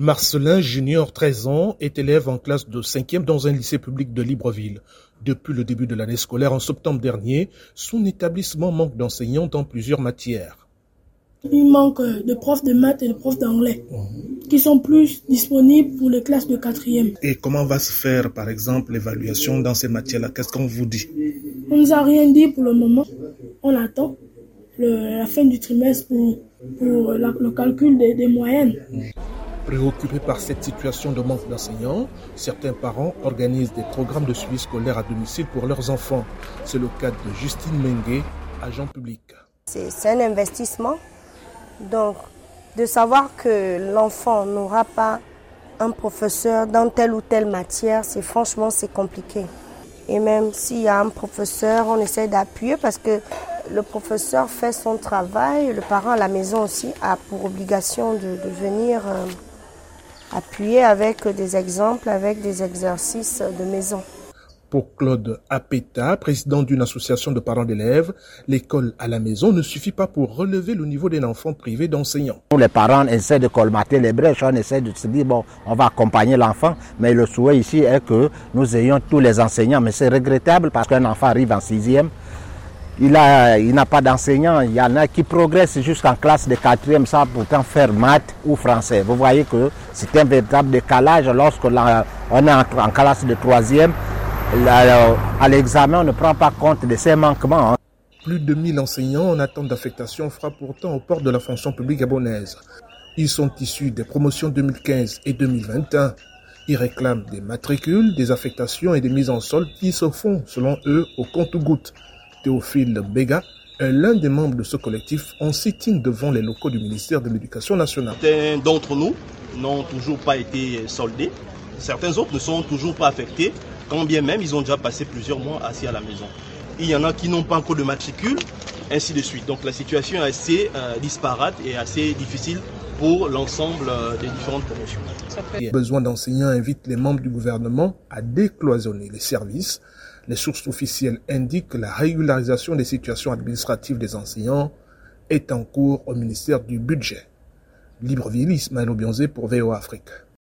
Marcelin Junior, 13 ans, est élève en classe de 5e dans un lycée public de Libreville. Depuis le début de l'année scolaire en septembre dernier, son établissement manque d'enseignants dans plusieurs matières. Il manque de profs de maths et de profs d'anglais qui sont plus disponibles pour les classes de 4e. Et comment va se faire, par exemple, l'évaluation dans ces matières-là? Qu'est-ce qu'on vous dit? On nous a rien dit pour le moment. On attend la fin du trimestre pour, le calcul des, des moyennes. Préoccupés par cette situation de manque d'enseignants, certains parents organisent des programmes de suivi scolaire à domicile pour leurs enfants. C'est le cas de Justine Mengue, agent public. C'est un investissement. Donc, de savoir que l'enfant n'aura pas un professeur dans telle ou telle matière, c'est franchement c'est compliqué. Et même s'il y a un professeur, on essaie d'appuyer parce que le professeur fait son travail, le parent à la maison aussi a pour obligation de, venir euh, appuyer avec des exemples, avec des exercices de maison. Pour Claude Apeta, président d'une association de parents d'élèves, l'école à la maison ne suffit pas pour relever le niveau d'un enfant privé d'enseignants. Les parents essaient de colmater les brèches, on essaie de se dire, bon, on va accompagner l'enfant, mais le souhait ici est que nous ayons tous les enseignants. Mais c'est regrettable parce qu'un enfant arrive en sixième, il n'a il pas d'enseignants. Il y en a qui progressent jusqu'en classe de quatrième sans pourtant faire maths ou français. Vous voyez que c'est un véritable décalage lorsque on est en, classe de troisième. À l'examen, on ne prend pas compte de ces manquements. Hein. Plus de 1000 enseignants en attente d'affectation frappent pourtant aux portes de la fonction publique gabonaise. Ils sont issus des promotions 2015 et 2021. Ils réclament des matricules, des affectations et des mises en solde qui se font, selon eux, au compte-gouttes. Théophile Béga l'un des membres de ce collectif en sitting devant les locaux du ministère de l'Éducation nationale. Certains d'entre nous n'ont toujours pas été soldés. Certains autres ne sont toujours pas affectés, quand bien même ils ont déjà passé plusieurs mois assis à la maison. Il y en a qui n'ont pas encore de matricule, ainsi de suite. Donc la situation est assez euh, disparate et assez difficile pour l'ensemble euh, des différentes promotions. Le besoin d'enseignants invite les membres du gouvernement à décloisonner les services les sources officielles indiquent que la régularisation des situations administratives des enseignants est en cours au ministère du Budget. Libreville, Ismaël Obionzé pour VO Afrique.